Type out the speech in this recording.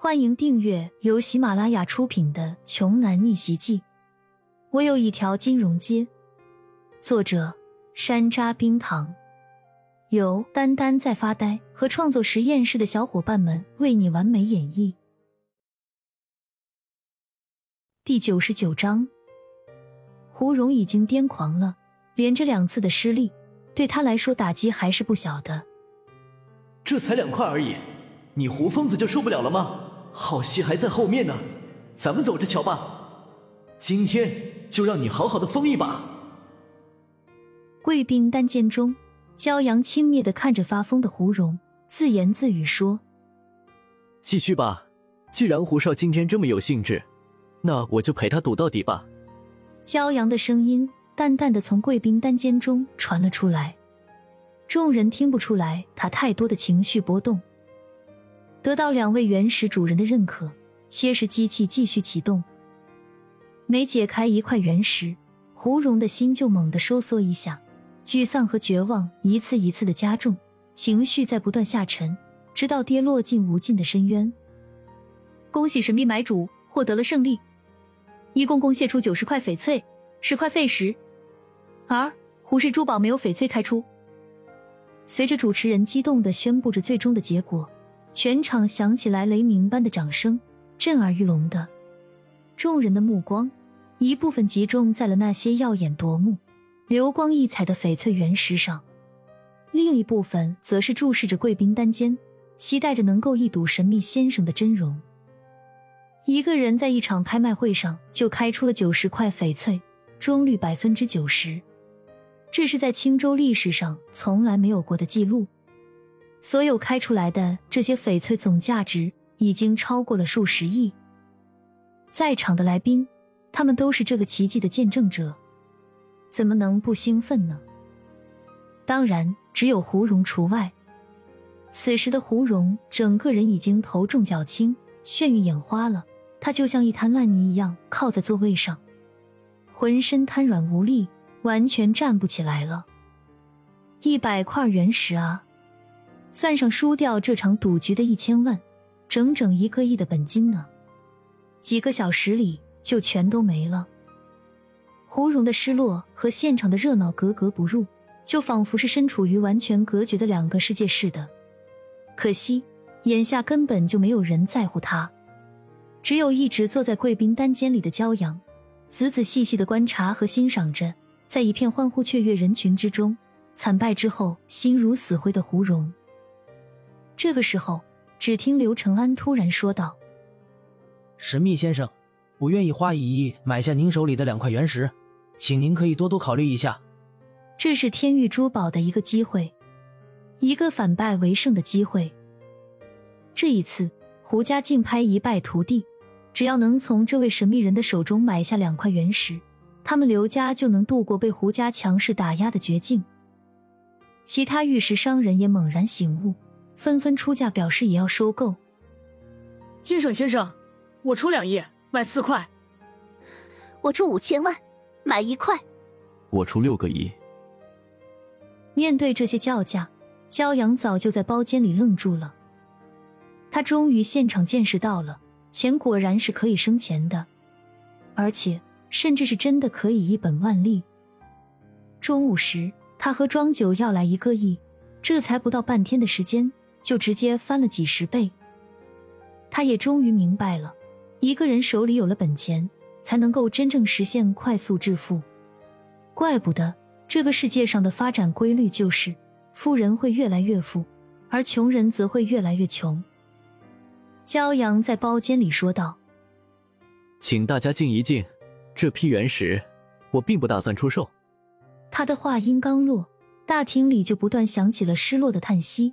欢迎订阅由喜马拉雅出品的《穷男逆袭记》。我有一条金融街。作者：山楂冰糖，由丹丹在发呆和创作实验室的小伙伴们为你完美演绎。第九十九章，胡蓉已经癫狂了，连着两次的失利，对他来说打击还是不小的。这才两块而已，你胡疯子就受不了了吗？好戏还在后面呢，咱们走着瞧吧。今天就让你好好的疯一把。贵宾单间中，骄阳轻蔑的看着发疯的胡蓉，自言自语说：“继续吧，既然胡少今天这么有兴致，那我就陪他赌到底吧。”骄阳的声音淡淡的从贵宾单间中传了出来，众人听不出来他太多的情绪波动。得到两位原始主人的认可，切石机器继续启动。每解开一块原石，胡蓉的心就猛地收缩一下，沮丧和绝望一次一次的加重，情绪在不断下沉，直到跌落进无尽的深渊。恭喜神秘买主获得了胜利，一共贡献出九十块翡翠，十块废石，而胡氏珠宝没有翡翠开出。随着主持人激动的宣布着最终的结果。全场响起来雷鸣般的掌声，震耳欲聋的。众人的目光一部分集中在了那些耀眼夺目、流光溢彩的翡翠原石上，另一部分则是注视着贵宾单间，期待着能够一睹神秘先生的真容。一个人在一场拍卖会上就开出了九十块翡翠，中率百分之九十，这是在青州历史上从来没有过的记录。所有开出来的这些翡翠总价值已经超过了数十亿。在场的来宾，他们都是这个奇迹的见证者，怎么能不兴奋呢？当然，只有胡蓉除外。此时的胡蓉，整个人已经头重脚轻，眩晕眼花了。她就像一滩烂泥一样靠在座位上，浑身瘫软无力，完全站不起来了。一百块原石啊！算上输掉这场赌局的一千万，整整一个亿的本金呢，几个小时里就全都没了。胡蓉的失落和现场的热闹格格不入，就仿佛是身处于完全隔绝的两个世界似的。可惜，眼下根本就没有人在乎他，只有一直坐在贵宾单间里的骄阳，仔仔细细的观察和欣赏着，在一片欢呼雀跃人群之中，惨败之后心如死灰的胡蓉。这个时候，只听刘承安突然说道：“神秘先生，我愿意花一亿买下您手里的两块原石，请您可以多多考虑一下。”这是天域珠宝的一个机会，一个反败为胜的机会。这一次，胡家竞拍一败涂地，只要能从这位神秘人的手中买下两块原石，他们刘家就能度过被胡家强势打压的绝境。其他玉石商人也猛然醒悟。纷纷出价表示也要收购。金省先生，我出两亿买四块。我出五千万买一块。我出六个亿。面对这些叫价，骄阳早就在包间里愣住了。他终于现场见识到了，钱果然是可以生钱的，而且甚至是真的可以一本万利。中午时，他和庄九要来一个亿，这才不到半天的时间。就直接翻了几十倍。他也终于明白了，一个人手里有了本钱，才能够真正实现快速致富。怪不得这个世界上的发展规律就是，富人会越来越富，而穷人则会越来越穷。骄阳在包间里说道：“请大家静一静，这批原石我并不打算出售。”他的话音刚落，大厅里就不断响起了失落的叹息。